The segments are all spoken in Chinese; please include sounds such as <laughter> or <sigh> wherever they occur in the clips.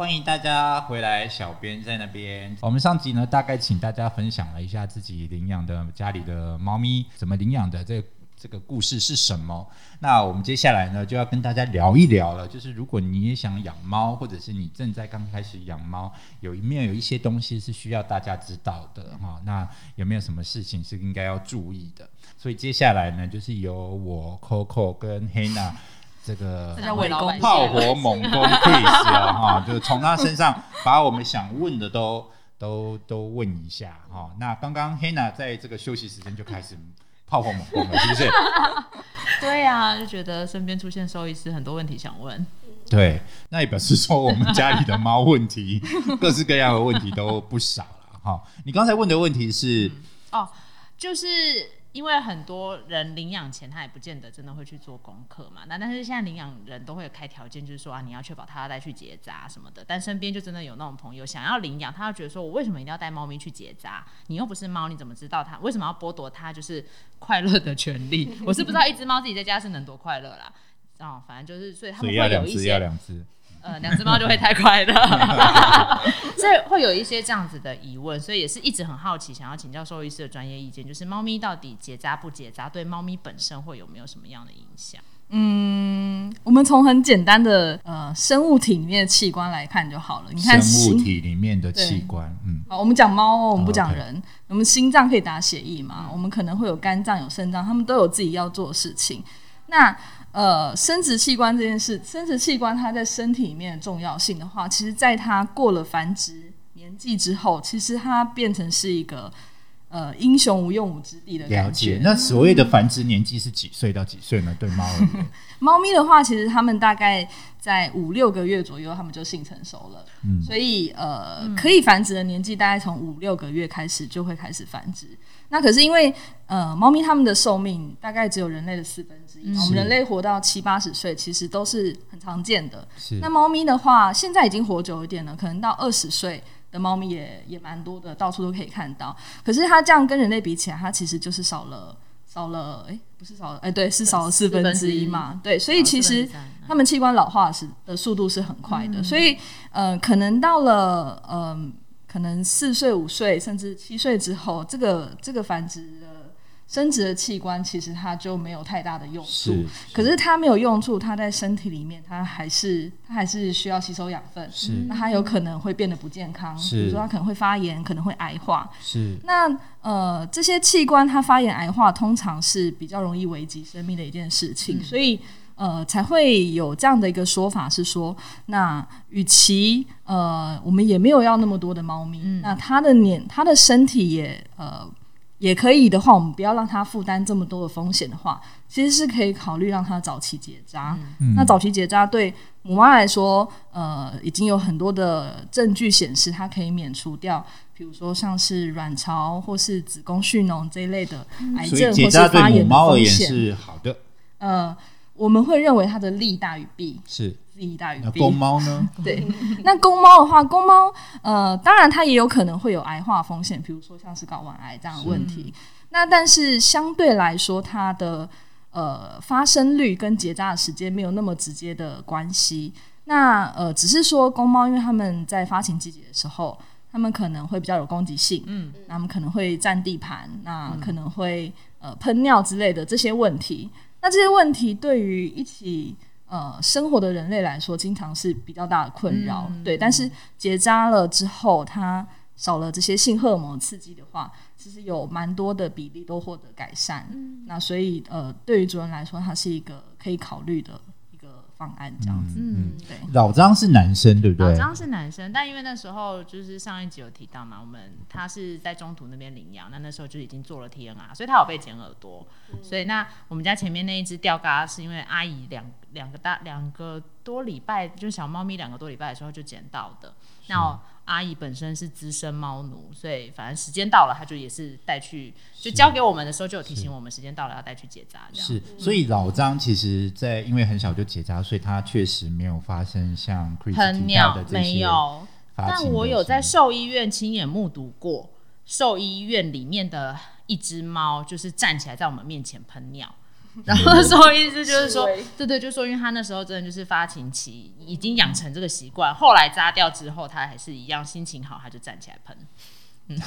欢迎大家回来，小编在那边。我们上集呢，大概请大家分享了一下自己领养的家里的猫咪怎么领养的，这这个故事是什么。那我们接下来呢，就要跟大家聊一聊了。就是如果你也想养猫，或者是你正在刚开始养猫，有一面有一些东西是需要大家知道的哈。那有没有什么事情是应该要注意的？所以接下来呢，就是由我 Coco 跟 Hannah 这个炮火猛攻 <laughs> case 啊，哈，就是从他身上把我们想问的都都都问一下哈。那刚刚 Hannah 在这个休息时间就开始炮火猛攻了，是不是？<laughs> 对呀、就觉得身边出现兽医师，很多问题想问。对，那也表示说我们家里的猫问题，各式各样的问题都不少了哈。你刚才问的问题是，哦，就是因为很多人领养前他也不见得真的会去做功课嘛，那但是现在领养人都会开条件，就是说啊你要确保他要带去结扎什么的，但身边就真的有那种朋友想要领养，他会觉得说我为什么一定要带猫咪去结扎？你又不是猫，你怎么知道它为什么要剥夺它就是快乐的权利？<laughs> 我是不知道一只猫自己在家是能多快乐啦。哦，反正就是，所以他们以要两只，会有一些要两只。呃，两只猫就会太快乐 <laughs> <laughs> 所以会有一些这样子的疑问，所以也是一直很好奇，想要请教兽医师的专业意见，就是猫咪到底结扎不结扎，对猫咪本身会有没有什么样的影响？嗯，我们从很简单的呃生物体里面的器官来看就好了。你看生物，体里面的器官，嗯，好，我们讲猫哦，我们不讲人。我们心脏可以打血液嘛？我们可能会有肝脏、有肾脏，他们都有自己要做的事情。那呃，生殖器官这件事，生殖器官它在身体里面的重要性的话，其实在它过了繁殖年纪之后，其实它变成是一个呃英雄无用武之地的了感觉。。解那所谓的繁殖年纪是几岁到几岁呢？对猫而言，<laughs> 猫咪的话，其实它们大概在五六个月左右，它们就性成熟了。嗯所以呃，可以繁殖的年纪大概从五六个月开始就会开始繁殖。那可是因为呃，猫咪它们的寿命大概只有人类的四分之一，我们人类活到七八十岁，其实都是很常见的。是。那猫咪的话，现在已经活久一点了，可能到二十岁的猫咪也也蛮多的，到处都可以看到。可是它这样跟人类比起来，它其实就是少了少了，哎、不是少了，哎、对，是少了四分之一嘛，对，所以其实它们器官老化是的速度是很快的，所以呃，可能到了呃，可能四岁、五岁甚至七岁之后，这个这个繁殖的生殖的器官其实它就没有太大的用处。是，可是它没有用处，它在身体里面，它还是它还是需要吸收养分，是那它有可能会变得不健康，是比如说它可能会发炎，可能会癌化。是那呃，这些器官它发炎癌化，通常是比较容易危及生命的一件事情，所以呃才会有这样的一个说法，是说，那与其呃我们也没有要那么多的猫咪，那它的年它的身体也呃也可以的话，我们不要让它负担这么多的风险的话，其实是可以考虑让它早期结扎。嗯那早期结扎对母妈来说，呃，已经有很多的证据显示，它可以免除掉，比如说像是卵巢或是子宫蓄脓这一类的癌所以症或是发炎的母猫而言风险。是好的，呃，我们会认为它的利大于弊，是。利大于弊。公猫呢？<laughs> 对，那公猫的话，公猫呃，当然它也有可能会有癌化风险，比如说像是睾丸癌这样的问题。那但是相对来说，它的呃发生率跟结扎的时间没有那么直接的关系。那呃，只是说公猫，因为它们在发情季节的时候，它们可能会比较有攻击性，嗯，那它们可能会占地盘，那可能会呃喷尿之类的这些问题。那这些问题对于一起呃生活的人类来说，经常是比较大的困扰。对，但是结扎了之后，它少了这些性荷尔蒙刺激的话，其实有蛮多的比例都获得改善。那所以呃，对于主人来说，它是一个可以考虑的方案，这样子。嗯，对，老张是男生，对不对？老张是男生，但因为那时候就是上一集有提到嘛，我们他是在中途那边领养，那那时候就已经做了 TNR，所以他有被剪耳朵，所以那我们家前面那一只吊嘎是因为阿姨两两个大两个多礼拜，就是小猫咪两个多礼拜的时候就捡到的。那阿姨本身是资深猫奴，所以反正时间到了，她就也是带去，就交给我们的时候就有提醒我们时间到了要带去结扎。是，所以老张其实，在因为很小就结扎，所以他确实没有发生像 Chris 提到喷尿的这没些有，但我有在兽医院亲眼目睹过兽医院里面的一只猫，就是站起来在我们面前喷尿。<laughs> 然后说意思就是说，<laughs> 对对，就说因为他那时候真的就是发情期，已经养成这个习惯，后来扎掉之后，他还是一样心情好，他就站起来喷。嗯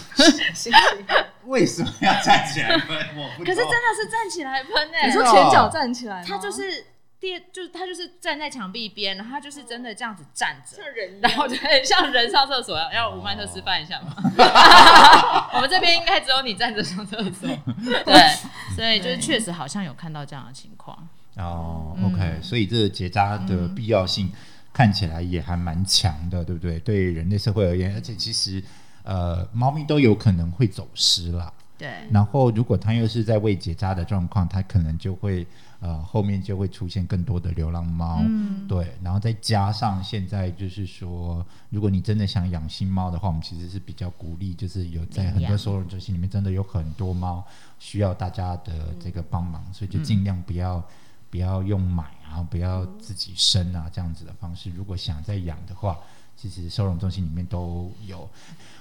<laughs> 为什么要站起来喷？我不。可是真的是站起来喷哎、你说前脚站起来，他就是第，就是他就是站在墙壁边，然后他就是真的这样子站着，像人然后就很像人上厕所，要要吴曼特示范一下吗？<laughs> 我们这边应该只有你站着上厕所，<laughs> 对，所以就是确实好像有看到这样的情况。哦嗯，OK，所以这个结扎的必要性看起来也还蛮强的，对不对？对人类社会而言，而且其实呃，猫咪都有可能会走失啦。对，然后，如果它又是在未结扎的状况，它可能就会呃后面就会出现更多的流浪猫，嗯对。然后再加上现在就是说，如果你真的想养新猫的话，我们其实是比较鼓励，就是有在很多收容中心里面真的有很多猫需要大家的这个帮忙，所以就尽量不要、不要用买啊，不要自己生啊这样子的方式。如果想再养的话，其实收容中心里面都有。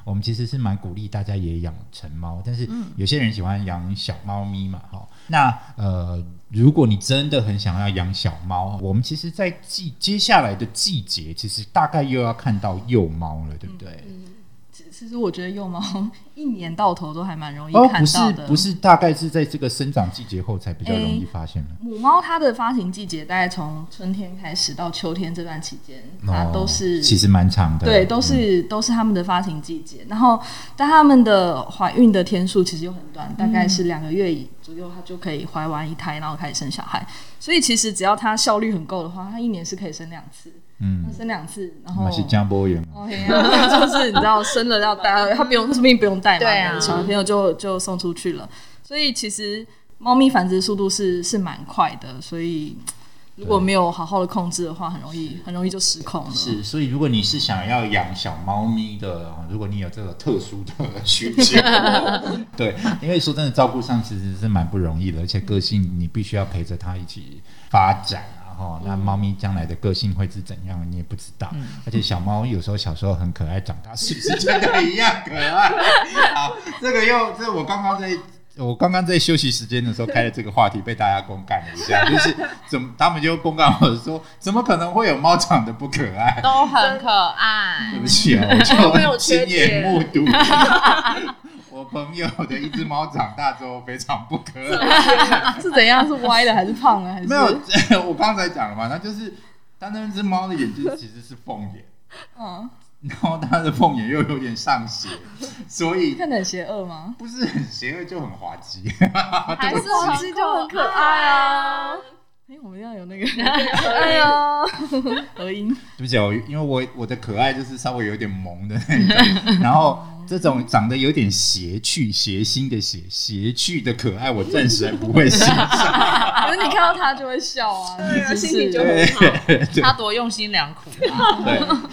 我们其实是蛮鼓励大家也养成猫，但是有些人喜欢养小猫咪嘛，哈。那呃，如果你真的很想要养小猫，我们其实，在季接下来的季节，其实大概又要看到幼猫了，对不对？其其实我觉得幼猫 <laughs> 一年到头都还蛮容易看到的。不是，大概是在这个生长季节后才比较容易发现的。母猫它的发情季节大概从春天开始到秋天这段期间，它都是、哦其实蛮长的，对，都是、都是它们的发情季节。然后，但它们的怀孕的天数其实又很短，大概是两个月左右，它就可以怀完一胎，然后开始生小孩。所以其实只要它效率很够的话，它一年是可以生两次，嗯，生两次，然后那是江波源。OK 啊，<laughs> 就是你知道生了要带，他不用，<laughs> 说不定不用带嘛，对啊小朋友就就送出去了。所以其实猫咪繁殖速度是是蛮快的，所以如果没有好好的控制的话，很容易很容易就失控了。是，所以如果你是想要养小猫咪的，哦如果你有这个特殊的需求，<laughs> 对，因为说真的，照顾上其实是蛮不容易的，而且个性你必须要陪着它一起发展啊，哈，那猫咪将来的个性会是怎样，你也不知道。而且小猫有时候小时候很可爱，长大是不是真的一样可爱？<laughs> 好，这个又这我刚刚在。我刚刚在休息时间的时候开了这个话题，被大家公干了一下，就是怎么他们就公干我说，怎么可能会有猫长得不可爱？都很可爱对。不起啊，我就亲眼目睹我朋友的一只猫长大之后非常不可爱。<laughs> <laughs> 是怎样？是歪的还是胖的？还是没有，<laughs> 我刚才讲了嘛，它就是它那只猫的眼睛其实是凤眼，嗯，然后它的凤眼又有点上斜，所以看得很邪恶吗？不是很邪恶就很滑稽。还是滑稽就很可爱啊！哎，我们要有那个，哎呀，合音。对不起，我因为我我的可爱就是稍微有点萌的那种，然后这种长得有点邪趣、邪心的邪邪趣的可爱，我暂时还不会欣赏。<laughs> 可是你看到它就会笑啊，<laughs> 对啊心情就很对对他多用心良苦啊！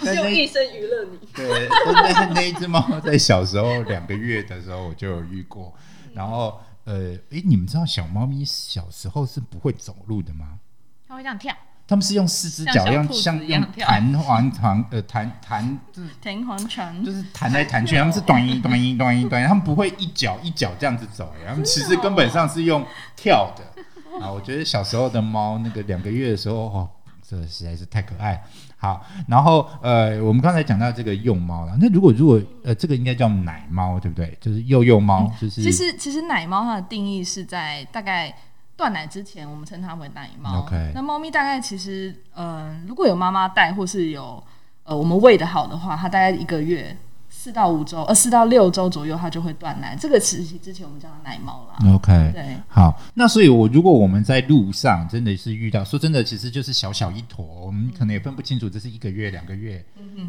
对，用一生娱乐你。对，但但是那一只猫在小时候两个月的时候我就有遇过，然后呃，诶，你们知道小猫咪小时候是不会走路的吗？它会这样跳，它们是用四只脚，用像像弹簧床呃弹弹，就是 <laughs> 弹簧床就是弹来弹去，<laughs> 他们是短音短音短音短音，他们不会一脚一脚这样子走，他们其实根本上是用跳的。啊，我觉得小时候的猫那个两个月的时候，哦，这个实在是太可爱。好，然后呃，我们刚才讲到这个幼猫了，那如果如果呃，这个应该叫奶猫，对不对？就是幼幼猫，就是其实其实奶猫它的定义是在大概断奶之前，我们称它为奶猫。那猫咪大概其实，呃，如果有妈妈带或是有呃我们喂的好的话，它大概一个月四到五周，呃四到六周左右，它就会断奶。这个其实之前我们叫它奶猫啦。OK。对，好，那所以我，如果我们在路上真的是遇到，说真的，其实就是小小一坨，我们可能也分不清楚这是一个月、两个月，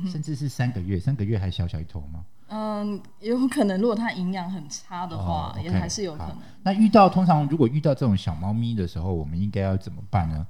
甚至是三个月，三个月还小小一坨吗？嗯，有可能如果它营养很差的话，也还是有可能。那遇到通常如果遇到这种小猫咪的时候，我们应该要怎么办呢？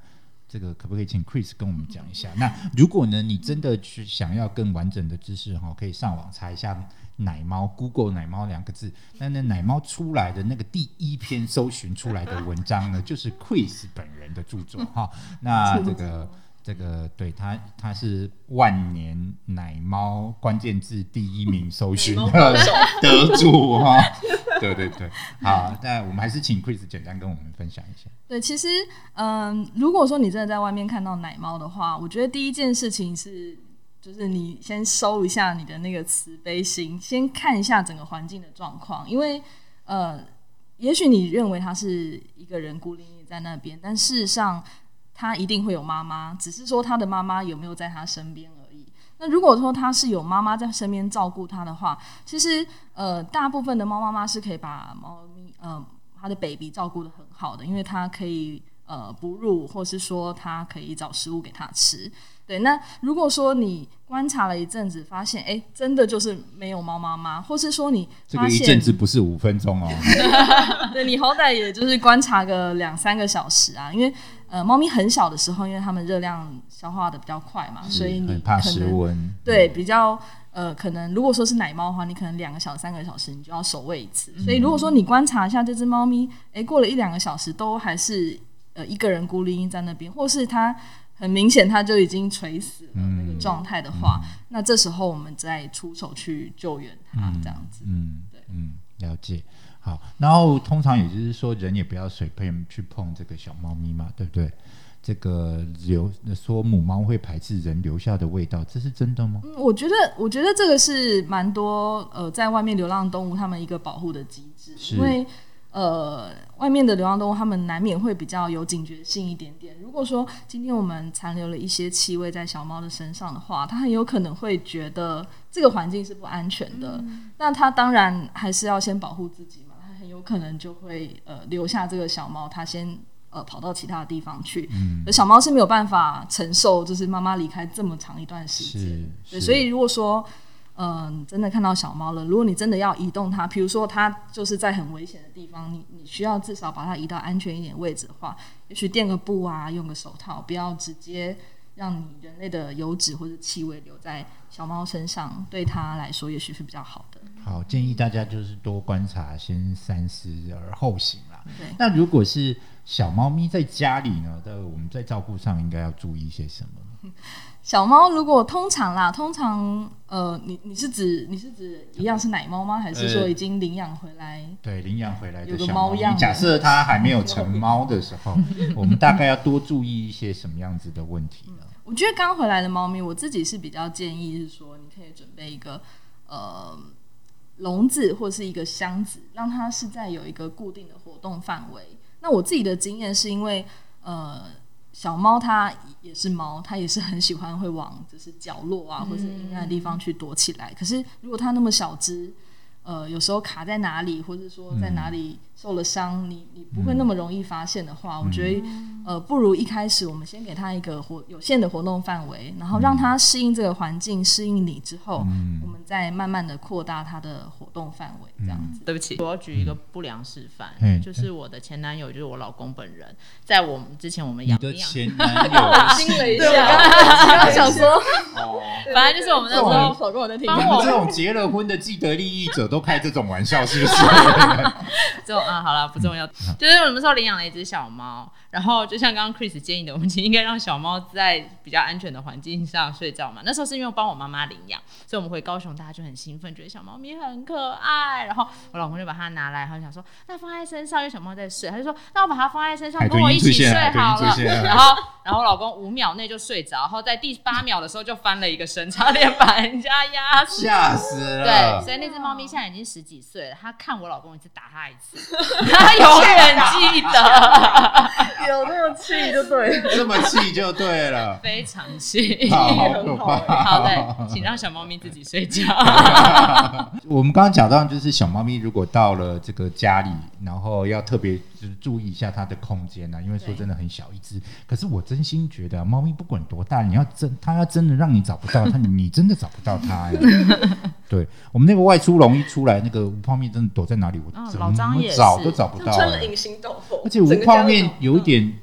这个可不可以请 Chris 跟我们讲一下？那如果呢，你真的去想要更完整的知识哈，可以上网查一下奶猫，Google 奶猫两个字。那那奶猫出来的那个第一篇搜寻出来的文章呢，就是 Chris 本人的著作哈。那这个。这个对他，他是万年奶猫关键字第一名搜寻的 <laughs> 得主哈。<laughs> 对对对，好，那我们还是请 Chris 简单跟我们分享一下。对，其实，嗯，如果说你真的在外面看到奶猫的话，我觉得第一件事情是，就是你先收一下你的那个慈悲心，先看一下整个环境的状况，因为，呃，也许你认为它是一个人孤零零在那边，但事实上他一定会有妈妈，只是说他的妈妈有没有在他身边而已。那如果说他是有妈妈在身边照顾他的话，其实，呃，大部分的猫妈妈是可以把猫咪，呃。他的 baby 照顾的很好的，因为他可以呃哺乳，或是说他可以找食物给他吃。对，那如果说你观察了一阵子，发现哎，真的就是没有猫妈妈，或是说你这个一阵子不是五分钟哦，<laughs> <laughs> 对你好歹也就是观察个两三个小时啊，因为呃猫咪很小的时候，因为它们热量消化的比较快嘛，所以你怕失温，对比较。呃，可能如果说是奶猫的话，你可能两个小时、三个小时你就要守卫一次。所以如果说你观察一下这只猫咪，哎，过了一两个小时都还是呃一个人孤零零在那边，或是它很明显它就已经垂死了那个状态的话，那这时候我们再出手去救援它，这样子。嗯，对，嗯，了解。好，然后通常也就是说，人也不要随便去碰这个小猫咪嘛，对不对？这个留说母猫会排斥人留下的味道，这是真的吗？嗯，我觉得，我觉得这个是蛮多呃，在外面流浪动物它们一个保护的机制，因为呃，外面的流浪动物它们难免会比较有警觉性一点点。如果说今天我们残留了一些气味在小猫的身上的话，它很有可能会觉得这个环境是不安全的。那它当然还是要先保护自己有可能就会呃留下这个小猫，它先。呃，跑到其他的地方去，而小猫是没有办法承受，就是妈妈离开这么长一段时间。对，所以如果说，嗯，真的看到小猫了，如果你真的要移动它，比如说它就是在很危险的地方，你你需要至少把它移到安全一点位置的话，也许垫个布啊，用个手套，不要直接让你人类的油脂或者气味留在小猫身上，对它来说也许是比较好的。好，建议大家就是多观察，先三思而后行啦。对，那如果是。小猫咪在家里呢，的我们在照顾上应该要注意一些什么？<laughs> 小猫如果通常啦，通常呃，你你是指你是指一样是奶猫吗？还是说已经领养回来？对，领养回来的小猫样。假设它还没有成猫的时候，我们大概要多注意一些什么样子的问题呢？<laughs> 我觉得刚回来的猫咪，我自己是比较建议是说，你可以准备一个呃笼子或是一个箱子，让它是在有一个固定的活动范围。那我自己的经验是因为，呃，小猫它也是猫，它也是很喜欢会往就是角落啊，或者阴暗的地方去躲起来。可是如果它那么小只，呃，有时候卡在哪里，或者说在哪里受了伤，你你不会那么容易发现的话，我觉得呃，不如一开始我们先给他一个活有限的活动范围，然后让他适应这个环境，适应你之后，我们再慢慢的扩大他的活动范围，这样子。对不起，我要举一个不良示范，就是我的前男友，就是我老公本人，在我们之前我们养的前男友，<laughs> 心了一下，想说，哦，反正就是我们那时候，老公我在听，帮我这种结了婚的既得利益者。都开这种玩笑是不是？<laughs> <laughs> 这种啊，好了，不重要。就是我们说领养了一只小猫，然后就像刚刚 Chris 建议的，我们其实应该让小猫在比较安全的环境下睡觉嘛。那时候是因为帮我妈妈领养，所以我们回高雄，大家就很兴奋，觉得小猫咪很可爱。然后我老公就把它拿来，他就想说，那放在身上，因为小猫在睡，他就说，那我把它放在身上，跟我一起睡好了。<laughs> 然后，然后我老公五秒内就睡着，然后在第八秒的时候就翻了一个身，差点把人家压死，吓死了。对，所以那只猫咪现在。已经十几岁了，它看我老公一次打它一次，他 <laughs> 永远记得，<laughs> 有那么气就对了，这么气就对了，非常气，好可怕。好的，请让小猫咪自己睡觉。<laughs> 我们刚刚讲到，就是小猫咪如果到了这个家里，然后要特别就是注意一下它的空间呢，因为说真的很小一只。可是我真心觉得，猫咪不管多大，你要真它要真的让你找不到它，<laughs> 你真的找不到它呀。<laughs> 对我们那个外出笼一出来，那个无泡面真的躲在哪里，我怎么找都找不到。穿了隐形斗篷，而且无泡面有一点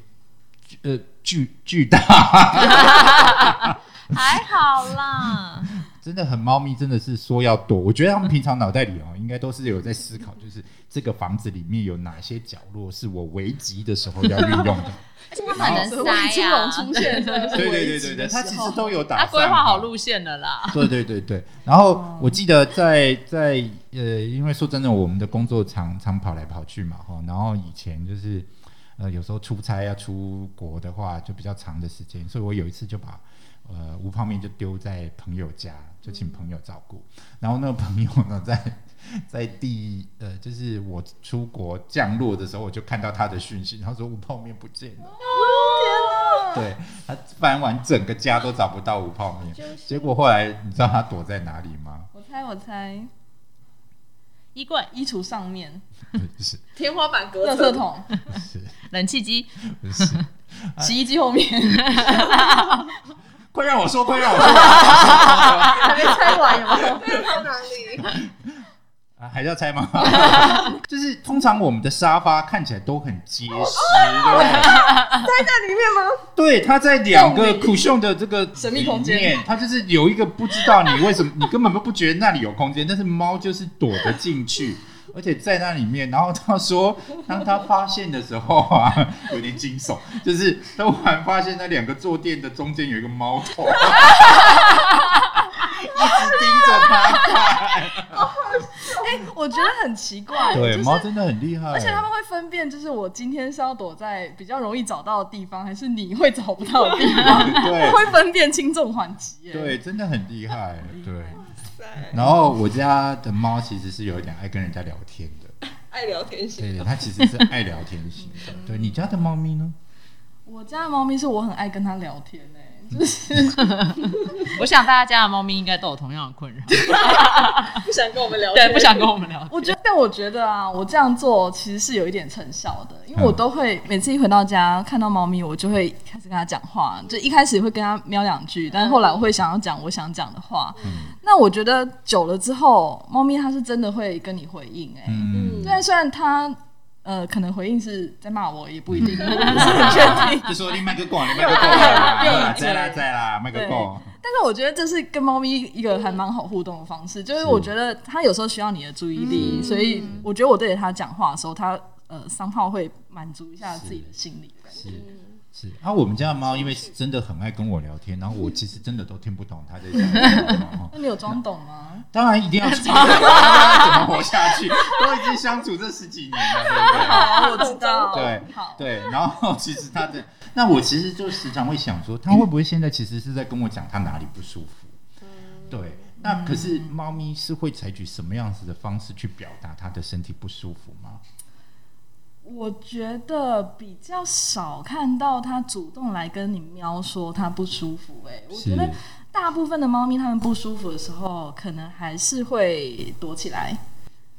呃巨巨大，<laughs> 还好啦。真的很猫咪，真的是说要躲。我觉得他们平常脑袋里哦，应该都是有在思考，就是这个房子里面有哪些角落是我危急的时候要运用的。他很能塞金呀龙，出现的时候，对对对对对，他其实都有打他算规划好好路线了啦。对对对对，然后我记得在在呃，因为说真的，我们的工作常常跑来跑去嘛，哈，然后以前就是呃，有时候出差要出国的话，就比较长的时间，所以我有一次就把呃无泡面就丢在朋友家，就请朋友照顾，然后那个朋友呢，在 <laughs> 在第呃，就是我出国降落的时候，我就看到他的讯息，他说无泡面不见了。对他翻完整个家都找不到无泡面，结果后来你知道他躲在哪里吗？我猜我猜，衣柜、衣橱上面，不是。天花板隔垃圾层，桶，不是。冷气机，不是，洗衣机后面，<laughs> 快让我说，<laughs> 快让我说还没猜完有没有？到哪里？啊！还要猜吗？<laughs> 就是通常我们的沙发看起来都很结实，对不对？在里面吗？对，它在两个 cushion 的这个神秘空间里面，它就是有一个不知道你为什么，你根本都不觉得那里有空间，但是猫就是躲得进去，而且在那里面。然后他说，<laughs> 当他发现的时候啊，<laughs> 有点惊悚，就是他突然发现那两个坐垫的中间有一个猫头，<laughs> 一直盯着他看。哎，我觉得很奇怪，对，就是猫真的很厉害，而且他们会分辨，就是我今天是要躲在比较容易找到的地方，还是你会找不到的地方，对会分辨轻重缓急耶。对，真的很厉害，对。塞，然后我家的猫其实是有一点爱跟人家聊天的，<laughs> 爱聊天型。对对，它其实是爱聊天型的。<laughs> 对你家的猫咪呢？我家的猫咪是我很爱跟它聊天 <laughs> 我想大家家的猫咪应该都有同样的困扰，<laughs> 不想跟我们聊天，对，不想跟我们聊。我觉得，但我觉得啊，我这样做其实是有一点成效的，因为我嗯都会每次一回到家看到猫咪，我就会开始跟它讲话，就一开始会跟它喵两句，但是后来我会想要讲我想讲的话。那我觉得久了之后，猫咪它是真的会跟你回应诶。嗯，虽然虽然它呃可能回应是在骂我，也不一定，<laughs> 我不是很确定。就说你麦克够，你麦克够啦，在啦在啦，麦克够。但是我觉得这是跟猫咪一个还蛮好互动的方式，就是我觉得它有时候需要你的注意力，所以我觉得我对着它讲话的时候，它呃三炮会满足一下自己的心理的感觉。是是，啊，我们家的猫因为是真的很爱跟我聊天，然后我其实真的都听不懂它在讲什么。<laughs> 那你有装懂吗？当然一定要装，<laughs> 怎么活下去？都已经相处这十几年了，对不对？好，我知道。对，对，然后其实它的，那我其实就时常会想说，它会不会现在其实是在跟我讲它哪里不舒服？对，那可是猫咪是会采取什么样子的方式去表达它的身体不舒服吗？我觉得比较少看到它主动来跟你喵说它不舒服、欸。哎，我觉得大部分的猫咪它们不舒服的时候，可能还是会躲起来。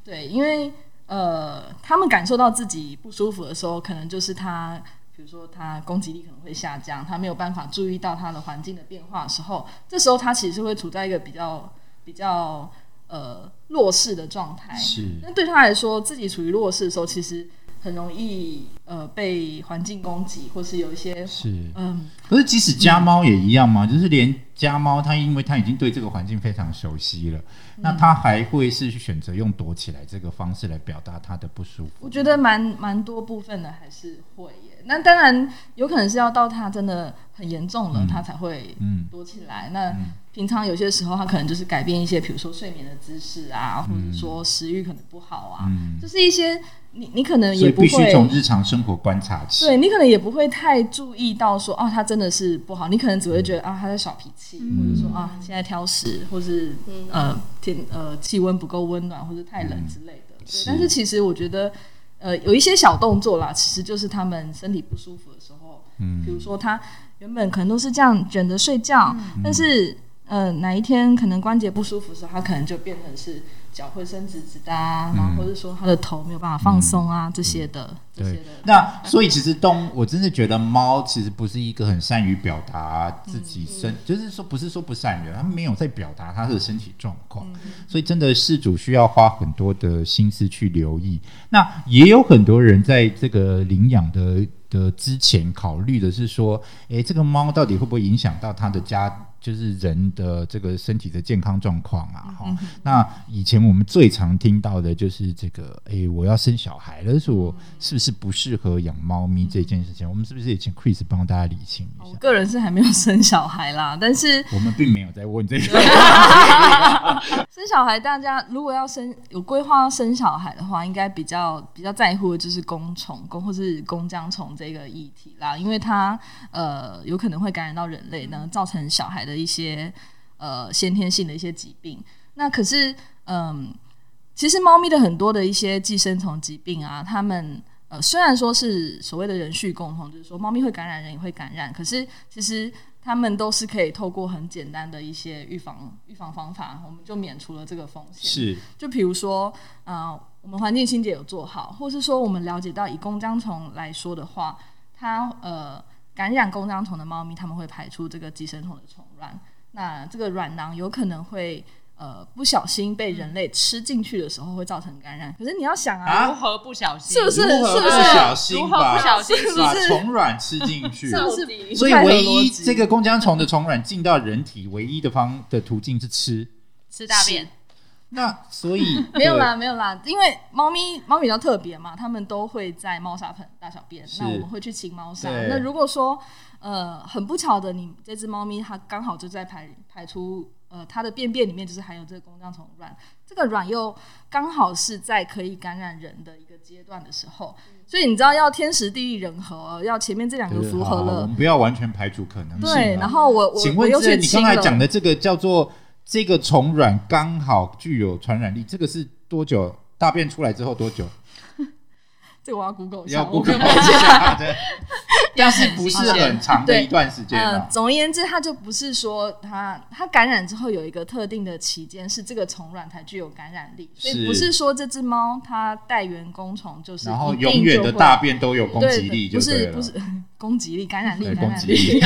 对，因为呃，它们感受到自己不舒服的时候，可能就是它，比如说它攻击力可能会下降，它没有办法注意到它的环境的变化的时候，这时候它其实会处在一个比较比较呃弱势的状态。是那对它来说，自己处于弱势的时候，其实很容易呃被环境攻击，或是有一些是，嗯可是即使家猫也一样嘛？就是连家猫，它因为它已经对这个环境非常熟悉了，那它还会是选择用躲起来这个方式来表达它的不舒服？我觉得蛮蛮多部分的还是会耶。那当然有可能是要到它真的很严重了，嗯。他才会嗯。躲起来。那嗯。平常有些时候，他可能就是改变一些，比如说睡眠的姿势啊，或者说食欲可能不好啊，嗯。就是一些你你可能也不会必须从日常生活观察起。对你可能也不会太注意到说啊，他真的是不好，你可能只会觉得啊，他在耍脾气，或者说啊，现在挑食，或是呃天呃气温不够温暖，或是太冷之类的。对是。但是其实我觉得呃有一些小动作啦，其实就是他们身体不舒服的时候，嗯。比如说他原本可能都是这样卷着睡觉，但是呃哪一天可能关节不舒服的时候，他可能就变成是脚会伸直直的啊，然后或者说他的头没有办法放松啊、这些的这些对。的。，那所以其实动，我真的觉得猫其实不是一个很善于表达自己身，就是说不是说不善于，它没有在表达它的身体状况，所以真的事主需要花很多的心思去留意。那也有很多人在这个领养的的之前考虑的是说，诶，这个猫到底会不会影响到他的家就是人的这个身体的健康状况啊，嗯哈、那以前我们最常听到的就是这个，诶，我要生小孩了，但是我是不是不适合养猫咪这件事情？我们是不是也请 Chris 帮大家理清一下？我个人是还没有生小孩啦，但是我们并没有在问这个，<laughs> 生小孩，大家如果要生有规划要生小孩的话，应该比较比较在乎的就是公虫公或是公浆虫这个议题啦，因为它呃有可能会感染到人类呢，造成小孩的一些呃先天性的一些疾病。那可是嗯，其实猫咪的很多的一些寄生虫疾病啊，它们呃虽然说是所谓的人畜共同，就是说猫咪会感染，人也会感染，可是其实它们都是可以透过很简单的一些预防预防方法，我们就免除了这个风险。是就比如说，呃，我们环境清洁有做好，或是说我们了解到以弓浆虫来说的话，它呃感染弓浆虫的猫咪，它们会排出这个寄生虫的虫卵，那这个软囊有可能会。呃，不小心被人类吃进去的时候会造成感染。可是你要想啊，啊如何不小心？是不是如何不是不是小心如何把不小心把是虫卵吃进去？是不是所以唯一这个弓浆虫的虫卵进到人体，唯一的方的途径是吃。吃大便？那所以 <laughs> 没有啦，没有啦，因为猫咪猫咪比较特别嘛，它们都会在猫砂盆大小便，那我们会去清猫砂。那如果说呃很不巧的，你这只猫咪它刚好就在排排出呃它的便便里面就是含有这个弓浆虫卵，这个卵又刚好是在可以感染人的一个阶段的时候，所以你知道要天时地利人和，要前面这两个符合了不要完全排除可能性啊。对，然后我我请我又问这你刚。才讲的这个叫做这个虫卵刚好具有传染力，这个是多久？大便出来之后多久？<laughs> 这个我要 Google 一下，要我 Google <laughs> 一下的，但是不是很长的一段时间呃啊，？总而言之，它就不是说它它感染之后有一个特定的期间是这个虫卵才具有感染力，所以不是说这只猫它带原弓虫就是然后永远的大便都有攻对击力，不就是不是攻击力、感染力、感染力，，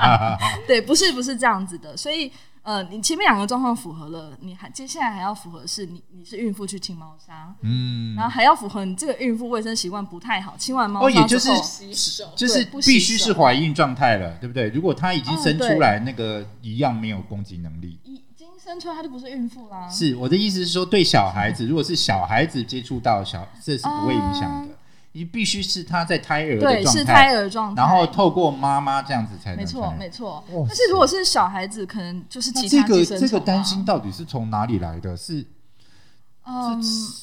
<laughs> 对，不是不是这样子的，所以。呃，你前面两个状况符合了，你还接下来还要符合的是你你是孕妇去清猫砂，嗯，然后还要符合你这个孕妇卫生习惯不太好，清完猫哦，砂也就是后，洗手，就是必须是怀孕状态了，对不对？如果她已经生出来，那个一样没有攻击能力。已经生出来，它就不是孕妇啦。是我的意思是说，对小孩子，如果是小孩子接触到小，这是不会影响的。你必须是他在胎儿对，是胎态，儿状态，然后透过妈妈这样子才能没错没错。但是如果是小孩子，可能就是其他这个这个担心，到底是从哪里来的？是嗯，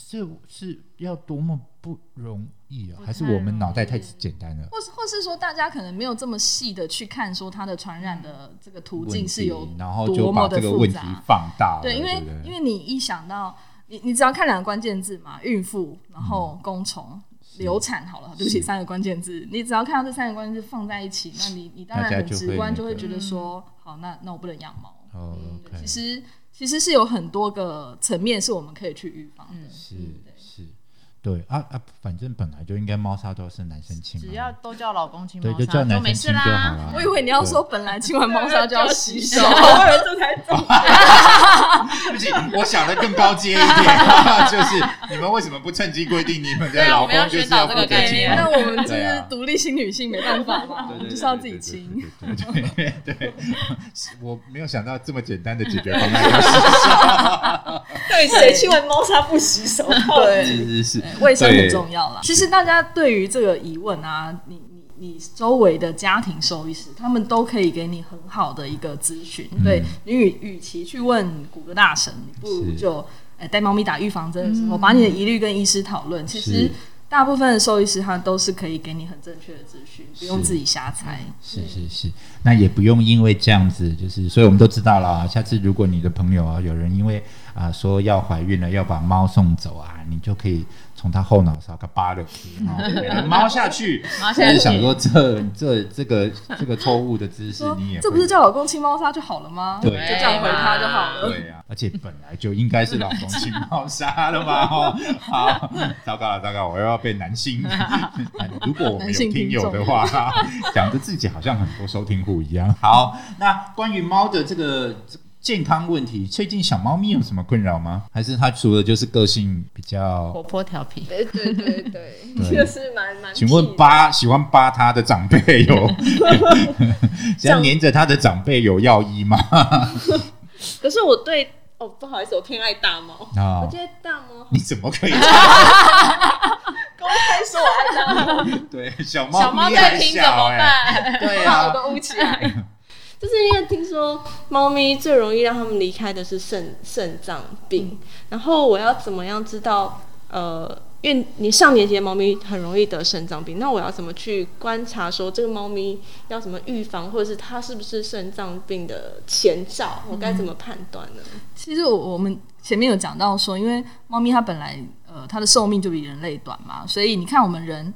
这这是要多么不容易啊？不还是我们脑袋太简单了？或是或是说大家可能没有这么细的去看说它的传染的这个途径是有然后就多么的把这个问题复杂。放大了，对，因为因为你一想到你你只要看两个关键字嘛，孕妇，然后弓虫。流产好了，对不起，三个关键字，你只要看到这三个关键字放在一起，那你你当然很直观就会觉得说，好，那那我不能养猫。哦嗯，OK，其实其实是有很多个层面是我们可以去预防的。是。嗯对啊啊，反正本来就应该猫砂都是男生亲嘛，只要都叫老公亲对猫砂就叫男没事生亲就好啦。了。我以为你要说本来亲完猫砂就要洗手，我以为这才重 <laughs> 对不起，我想的更高阶一点，<laughs> 就是你们为什么不趁机规定你们的老公就是这个负责亲概念那猫？我们就是独立新女性，没办法嘛，就是要自己对清。对我没有想到这么简单的解决方案，就 <laughs> 是对谁亲完猫砂不洗手？对，是是是，卫生很重要啦。其实大家对于这个疑问啊，你你你周围的家庭兽医师，他们都可以给你很好的一个咨询。嗯对你与与其去问谷歌大神，你不如就呃带猫咪打预防针的时候，把你的疑虑跟医师讨论。其实大部分的兽医师他都是可以给你很正确的资讯，不用自己瞎猜。是是是，那也不用因为这样子，就是所以我们都知道了啊。下次如果你的朋友啊有人因为啊说要怀孕了要把猫送走啊，你就可以从他后脑勺给扒了去，啊给它猫下去。猫就是想说这这这个这个错误的知识说你也这不是叫老公亲猫砂就好了吗？对就这样回他就好了。对呀、而且本来就应该是老公亲猫砂了嘛。哦，好，糟糕了，糟糕，我又要被男性。<laughs> 如果我们有听友的话，讲的自己好像很多收听户一样。好，那关于猫的这个健康问题，最近小猫咪有什么困扰吗？还是它除了就是个性比较？活泼调皮，对对对对，对就是蛮蛮。请问扒喜欢扒它的长辈有？<laughs> 想黏着它的长辈有药医吗？<laughs> 可是我对哦，不好意思，我偏爱大猫。啊我觉得大猫你怎么可以？<laughs> 公开说我爱大猫，对，小猫小猫在听怎小么哎、办？对把我啊，都捂起来。就是因为听说猫咪最容易让它们离开的是肾肾脏病，然后我要怎么样知道？呃，因为你上年纪的猫咪很容易得肾脏病，那我要怎么去观察说这个猫咪要怎么预防，或者是它是不是肾脏病的前兆？我该怎么判断呢？其实我我们前面有讲到说，因为猫咪它本来呃它的寿命就比人类短嘛，所以你看我们人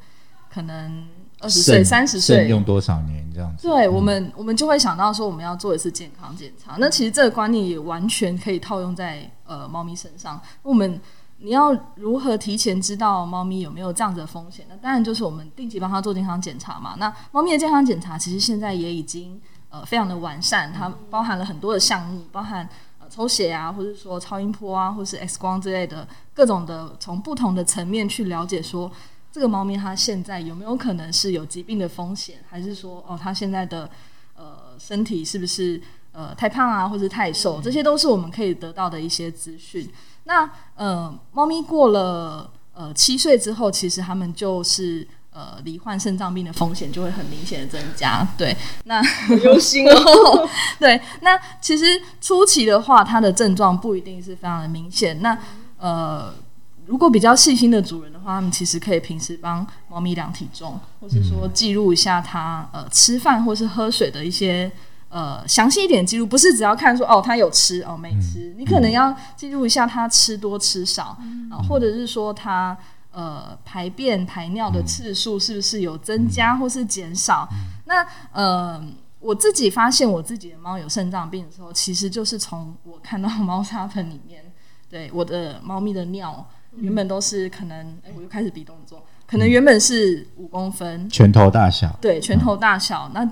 可能二十岁、三十岁，用多少年这样子？对我们我们就会想到说我们要做一次健康检查。那其实这个观念也完全可以套用在呃猫咪身上。我们你要如何提前知道猫咪有没有这样子的风险？那当然就是我们定期帮它做健康检查嘛。那猫咪的健康检查其实现在也已经呃非常的完善，它包含了很多的项目，包含呃抽血啊，或者说超音波啊，或是 X 光之类的各种的，从不同的层面去了解说这个猫咪它现在有没有可能是有疾病的风险，还是说哦它现在的呃身体是不是呃太胖啊，或者太瘦，这些都是我们可以得到的一些资讯。那呃，猫咪过了呃七岁之后，其实它们就是呃罹患肾脏病的风险就会很明显的增加。对，那忧心哦，<laughs> 对，那其实初期的话，它的症状不一定是非常的明显。那呃，如果比较细心的主人的话，他们其实可以平时帮猫咪量体重，或是说记录一下它呃吃饭或是喝水的一些呃详细一点记录，不是只要看说哦它有吃哦没吃，你可能要记录一下它吃多吃少啊、或者是说它。呃，排便排尿的次数是不是有增加或是减少？那呃，我自己发现我自己的猫有肾脏病的时候，其实就是从我看到猫砂盆里面，对我的猫咪的尿原本都是可能，哎、我就开始比动作，可能原本是五公分，拳头大小，对，拳头大小。那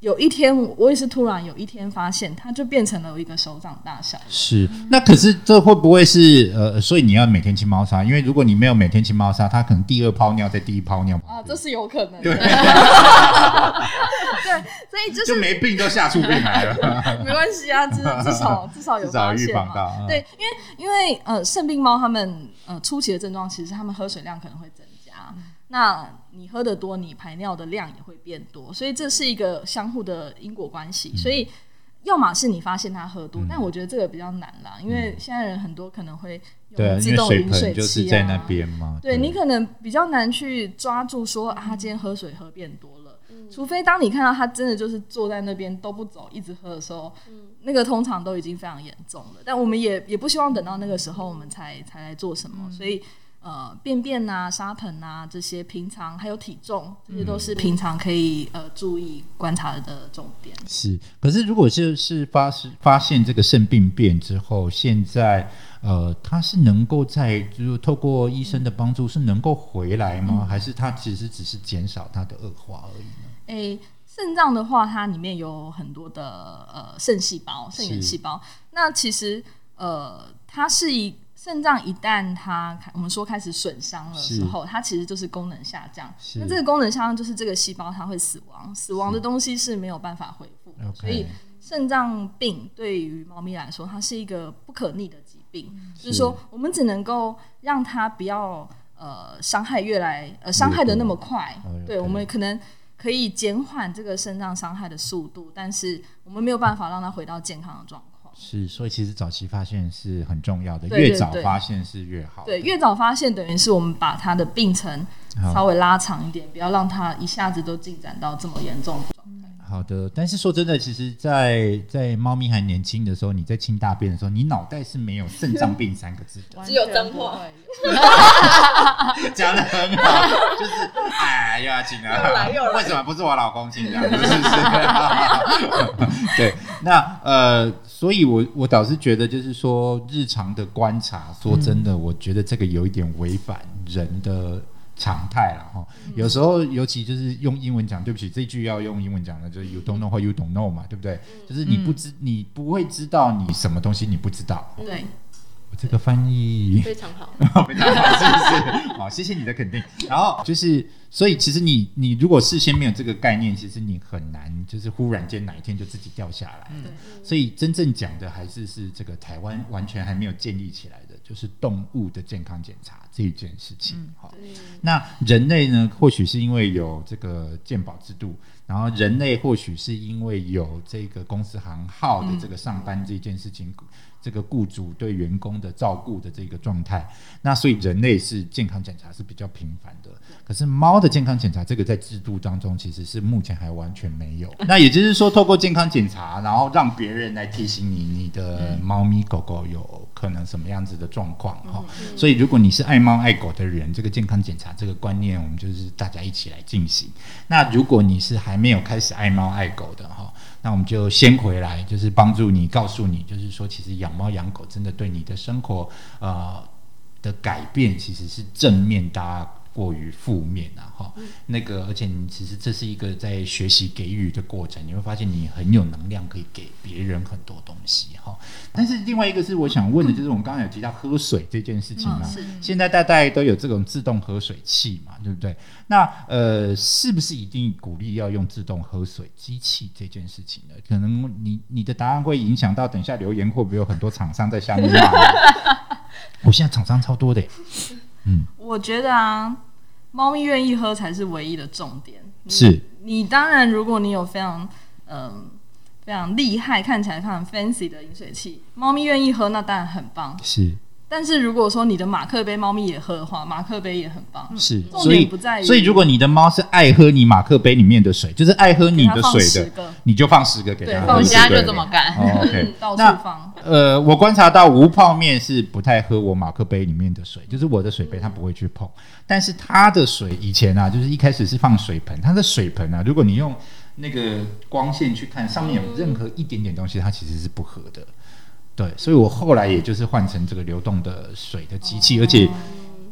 有一天，我也是突然有一天发现，它就变成了一个手掌大小。是，那可是这会不会是呃？所以你要每天清猫砂，因为如果你没有每天清猫砂，它可能第二泡尿在第一泡尿啊，这是有可能的。对对，所以就是就没病都吓出病来了。没关系啊，至至少至少有预发现嘛。防到嗯对，因为因为呃，肾病猫它们呃初期的症状，其实它们喝水量可能会增加。那你喝的多，你排尿的量也会变多，所以这是一个相互的因果关系。所以，要么是你发现他喝多，但我觉得这个比较难啦，因为现在人很多可能会对啊，用自因为水动饮水盆就是器在那啊。边嘛。对你可能比较难去抓住说啊，他今天喝水喝变多了，除非当你看到他真的就是坐在那边都不走，一直喝的时候，那个通常都已经非常严重了。但我们也也不希望等到那个时候我们才才来做什么，所以。呃，便便呐、沙盆呐、这些平常还有体重，这些都是平常可以呃注意观察的重点。是，可是如果就是发是发现这个肾病变之后，现在呃，它是能够在就是透过医生的帮助是能够回来吗？还是它其实只是减少它的恶化而已呢？诶，肾脏的话，它里面有很多的呃肾细胞、肾源细胞。那其实呃，它是一肾脏一旦它开我们说开始损伤了时候，它其实就是功能下降。那这个功能下降就是这个细胞它会死亡，死亡的东西是没有办法恢复的。所以肾脏病对于猫咪来说，它是一个不可逆的疾病，就是说我们只能够让它不要呃伤害越来呃伤害的那么快。哦，对我们可能可以减缓这个肾脏伤害的速度，但是我们没有办法让它回到健康的状况。是，所以其实早期发现是很重要的，对对越早发现是越好。对，越早发现，等于是我们把它的病程稍微拉长一点，不要让它一下子都进展到这么严重。好的，但是说真的，其实在，在猫咪还年轻的时候，你在清大便的时候，你脑袋是没有肾脏病三个字的，只有脏话 <laughs> 讲的很好，就是哎又要亲了，又来又来为什么不是我老公亲这样？是不是？<laughs> 对，那呃，所以我我倒是觉得，就是说日常的观察，说真的，我觉得这个有一点违反人的常态了哈。有时候尤其就是用英文讲，对不起，这句要用英文讲的，就是 you don't know what you don't know 嘛，对不对？就是你不知，你不会知道你什么东西你不知道。对，我这个翻译非常好。<laughs> 非常好，是不是？好，谢谢你的肯定。然后就是，所以其实你你如果事先没有这个概念，其实你很难就是忽然间哪一天就自己掉下来。所以真正讲的还是是这个台湾完全还没有建立起来的，就是动物的健康检查这一件事情。好、那人类呢，或许是因为有这个健保制度，然后人类或许是因为有这个公司行号的这个上班这件事情。这个雇主对员工的照顾的这个状态，那所以人类是健康检查是比较频繁的。可是猫的健康检查，这个在制度当中其实是目前还完全没有。<laughs> 那也就是说，透过健康检查，然后让别人来提醒你，你的猫咪狗狗有可能什么样子的状况哈。所以如果你是爱猫爱狗的人，这个健康检查这个观念，我们就是大家一起来进行。那如果你是还没有开始爱猫爱狗的哈。那我们就先回来，就是帮助你，告诉你，就是说，其实养猫养狗真的对你的生活，呃的改变，其实是正面大过于负面啊，哈。那个，而且你其实这是一个在学习给予的过程，你会发现你很有能量，可以给别人很多东西，哈。但是另外一个是我想问的，就是我们刚刚有提到喝水这件事情嘛，现在大家都有这种自动喝水器嘛，对不对？那呃，是不是一定鼓励要用自动喝水机器这件事情呢？可能你你的答案会影响到等一下留言会不会有很多厂商在下面骂？<laughs> 我现在厂商超多的，嗯，我觉得啊，猫咪愿意喝才是唯一的重点。是你当然，如果你有非常嗯非常厉害、看起来非常 fancy 的饮水器，猫咪愿意喝，那当然很棒。是。但是如果说你的马克杯猫咪也喝的话，马克杯也很棒。是，所以不在于。所以如果你的猫是爱喝你马克杯里面的水，就是爱喝你的水的，你就放十个给它。放家就这么干。OK，<laughs> 到处放。呃，我观察到无泡面是不太喝我马克杯里面的水，就是我的水杯它不会去碰。但是它的水以前啊，就是一开始是放水盆，它的水盆啊，如果你用那个光线去看，上面有任何一点点东西，它其实是不喝的。对，所以我后来也就是换成这个流动的水的机器，而且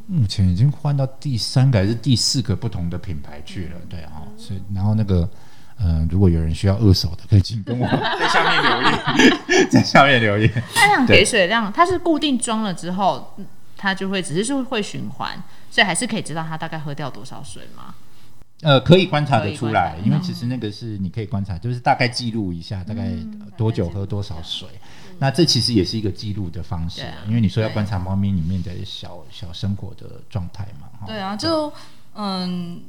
目前已经换到第三个还是第四个不同的品牌去了。对哈，所以然后那个，呃，如果有人需要二手的，可以请跟我 <laughs> 在下面留言，<laughs> 在下面留言。它想给水量，它是固定装了之后，它就会只是是会循环，所以还是可以知道它大概喝掉多少水吗？呃，可以观察得出来，因为其实那个是你可以观察，就是大概记录一下大概多久喝多少水。那这其实也是一个记录的方式，因为你说要观察猫咪里面的小小生活的状态嘛。对啊，就嗯，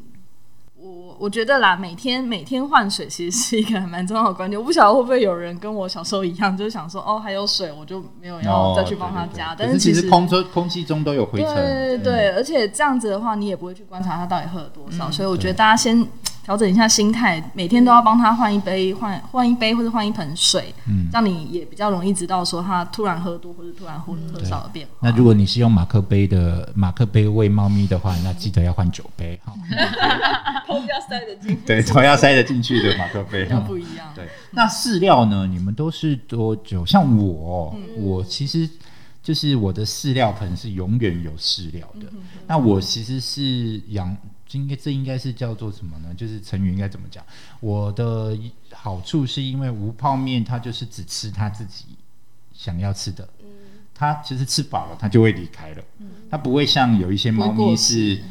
我我觉得啦，每天每天换水其实是一个蛮重要的观点。我不晓得会不会有人跟我小时候一样，就是想说哦，还有水，我就没有要再去帮他加。但是其实空中空气中都有灰尘，对对，而且这样子的话，你也不会去观察它到底喝了多少。所以我觉得大家先。调整一下心态，每天都要帮他换一杯、换换一杯或者换一盆水，嗯，让你也比较容易知道说他突然喝多或者突然喝喝少的变化。那如果你是用马克杯的马克杯喂猫咪的话，那记得要换酒杯，哈，<laughs> 头要塞得进，对，头要塞得进去的马克杯，<laughs> 不一样。对，那饲料呢？你们都是多久？像我，我其实就是我的饲料盆是永远有饲料的。那我其实是养。应该这应该是叫做什么呢？就是成语应该怎么讲？我的好处是因为无泡面，它就是只吃它自己想要吃的。嗯，它其实吃饱了，它就会离开了。嗯，它不会像有一些猫咪是，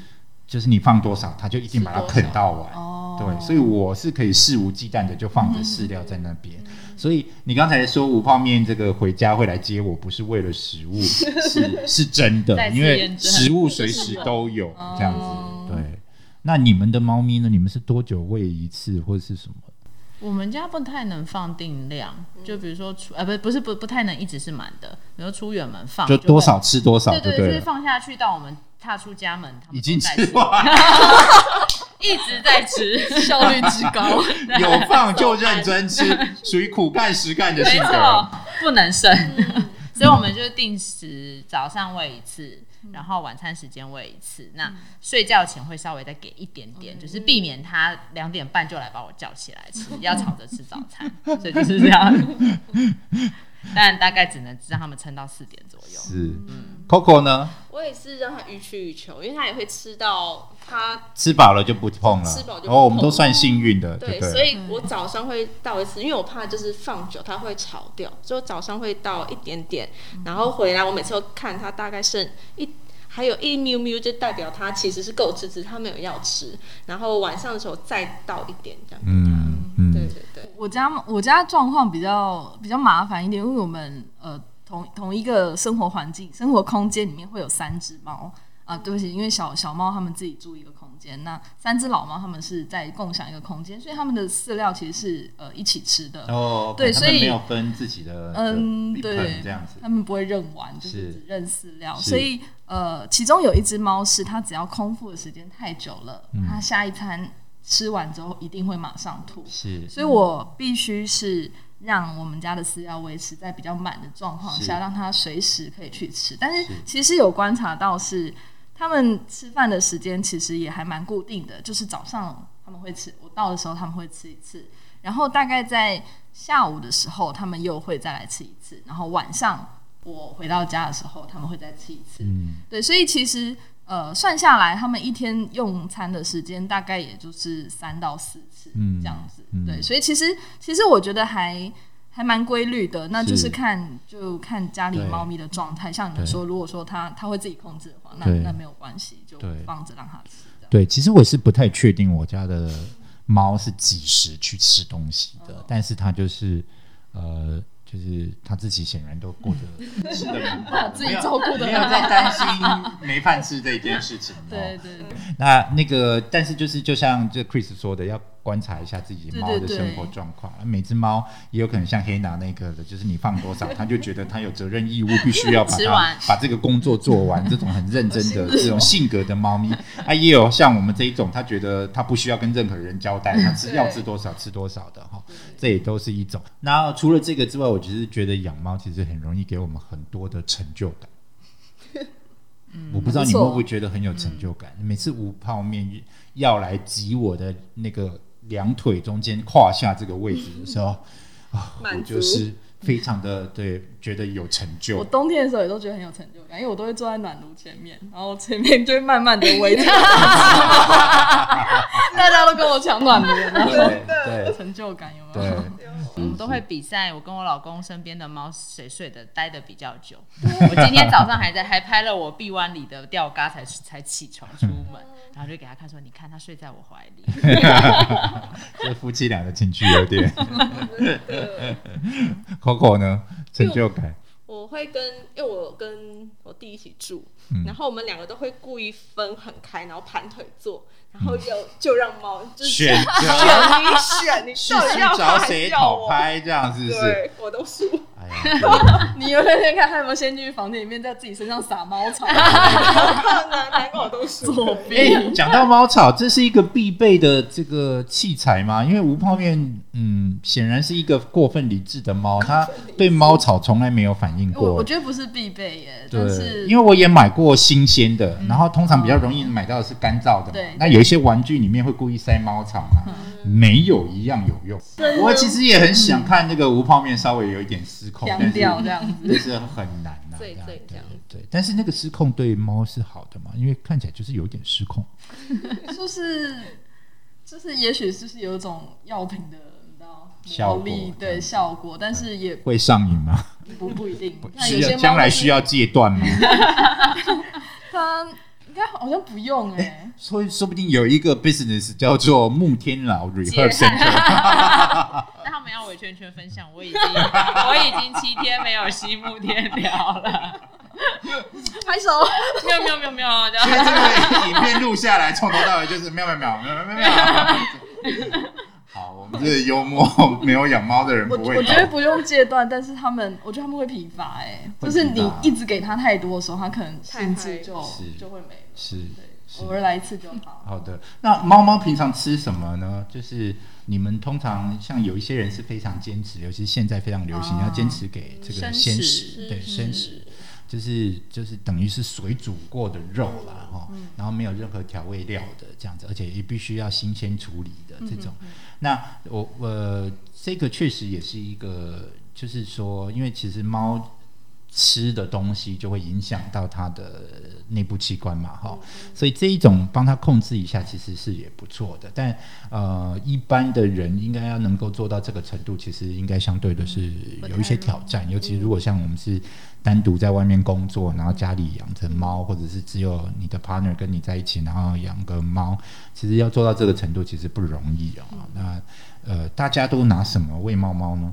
就是你放多少，它就一定把它啃到完。哦，对，所以我是可以肆无忌惮的就放着饲料在那边。所以你刚才说无泡面这个回家会来接我，不是为了食物，是是真的，<laughs> 因为食物随时都有 <laughs> 这样子。对。那你们的猫咪呢？你们是多久喂一次，或者是什么？我们家不太能放定量，就比如说出，呃，不，不是不不太能一直是满的，比如出远门放，就多少吃多少，对对，就是放下去到我们踏出家门，已经吃完，<laughs> 一直在吃，效率之高，<laughs> 有放就认真吃，属于苦干实干的性格，不能剩，<laughs> 所以我们就定时早上喂一次。然后晚餐时间喂一次，那睡觉前会稍微再给一点点，就是避免他两点半就来把我叫起来吃，<laughs> 要吵着吃早餐，所以就是这样。<laughs> <laughs> 但大概只能让他们撑到四点左右。是，Coco 呢？我也是让他予取予求，因为他也会吃到他吃饱了就不碰了，吃饱就不哦，我们都算幸运的，对，不对？所以我早上会倒一次，因为我怕就是放久它会潮掉，所以我早上会倒一点点，然后回来我每次都看它大概剩一。还有一喵喵，就代表它其实是够吃，只是它没有要吃。然后晚上的时候再倒一点，这样。嗯嗯，对对对，我家我家状况比较比较麻烦一点，因为我们呃同同一个生活环境、生活空间里面会有三只猫。啊、对不起，因为小小猫它们自己住一个空间，那三只老猫它们是在共享一个空间，所以它们的饲料其实是呃一起吃的。哦，对所以他们没有分自己的嗯，对盆这样子，他们不会认完，就是是。只认饲料，所以呃，其中有一只猫是它只要空腹的时间太久了，嗯。它下一餐吃完之后一定会马上吐，是。所以我必须是让我们家的饲料维持在比较满的状况下，让它随时可以去吃。但是是。其实有观察到是，他们吃饭的时间其实也还蛮固定的，就是早上他们会吃，我到的时候他们会吃一次，然后大概在下午的时候他们又会再来吃一次，然后晚上我回到家的时候他们会再吃一次。嗯。对，所以其实呃算下来，他们一天用餐的时间大概也就是三到四次嗯这样子。嗯对，所以其实其实我觉得还还蛮规律的，那就是是看就看家里猫咪的状态。像你们说，如果说它它会自己控制的话，那那没有关系，就放着让它吃。对，其实我是不太确定我家的猫是几时去吃东西的，但是它就是呃，就是他自己显然都过得吃的很好，自己照顾的没有在担心没饭吃这一件事情。对 <laughs> 哦，对对，那那个，但是就是就像这 Chris 说的，要观察一下自己猫的生活状况。每只猫也有可能像黑拿那个的，就是你放多少，它就觉得它有责任义务，必须要把 <laughs> 它把这个工作做完。这种很认真的 <laughs> 这种性格的猫咪，啊，也有像我们这一种，它觉得它不需要跟任何人交代，<laughs> 它吃要吃多少吃多少的哈。这也都是一种。那除了这个之外，我其实觉得养猫其实很容易给我们很多的成就感。我不知道你们会不会觉得很有成就感？每次无泡面要来挤我的那个两腿中间胯下这个位置的时候，啊，我满就是非常的对，觉得有成就。我。冬天的时候也都觉得很有成就感，因为我都会坐在暖炉前面，然后前面就会慢慢的围着，<laughs> 大家都跟我抢暖炉，然后对对。成就感有没对。有？，我们都会比赛，我跟我老公身边的猫谁睡的待的比较久。我今天早上还在还拍了我臂弯里的吊嘎才才起床出门，然后就给他看说，你看他睡在我怀里。<laughs> 这夫妻俩的情趣有点。<laughs> <laughs> Coco 呢？成就感，我会跟，因为我跟我弟一起住，嗯然后我们两个都会故意分很开，然后盘腿坐，然后就、就让猫就是选择选你选，你到底去要它找谁要拍，这样是不是？对，我都输。哎呀，你有那天看他有没有先进去房间里面在自己身上撒猫草？有可能，难怪我都输。哎，讲到猫草，这是一个必备的这个器材吗？因为无泡面，嗯，显然是一个过分理智的猫，它对猫草从来没有反应过。我我觉得不是必备耶，但对，是因为我也买过新鲜的，然后通常比较容易买到的是干燥的。对那有一些玩具里面会故意塞猫草嘛，没有一样有用。我其实也很想看那个无泡面稍微有一点失控，强调这样子。<laughs> 就是很难呐、对这样对对这样对，但是那个失控对猫是好的嘛，因为看起来就是有点失控。就 <laughs> 是就是，也许就是有一种药品的，你知道效力对效果，但是也会上瘾吗？不不一定。那需有些将来需要戒断吗？<laughs> 它应该好像不用哎、所以说不定有一个 business 叫做木天老 Rehab 接 Center，那他们要围圈圈分享，我已经我已经七天没有吸木天聊了，拍手。没有没有没有没有，这所以样这个影片录下来，从头到尾就是喵喵喵喵喵喵喵。好，我们这幽默没有养猫的人不会我觉得。不用戒断，但是他们，我觉得他们会疲乏哎、就是你一直给他太多的时候，他可能太兴致嗨就是就会没了。是对，偶尔来一次就好。好的，那猫猫平常吃什么呢？就是你们通常像有一些人是非常坚持，尤其是现在非常流行，哦要坚持给这个生鲜食食，对鲜食，就是就是等于是水煮过的肉啦，哈、然后没有任何调味料的这样子，而且也必须要新鲜处理的这种。那我呃，这个确实也是一个就是说，因为其实猫吃的东西就会影响到它的内部器官嘛，哈，所以这一种帮它控制一下，其实是也不错的。但呃，一般的人应该要能够做到这个程度，其实应该相对的是有一些挑战，尤其如果像我们是单独在外面工作，然后家里养着猫，或者是只有你的 partner 跟你在一起，然后养个猫，其实要做到这个程度，其实不容易啊。那呃，大家都拿什么喂猫猫呢？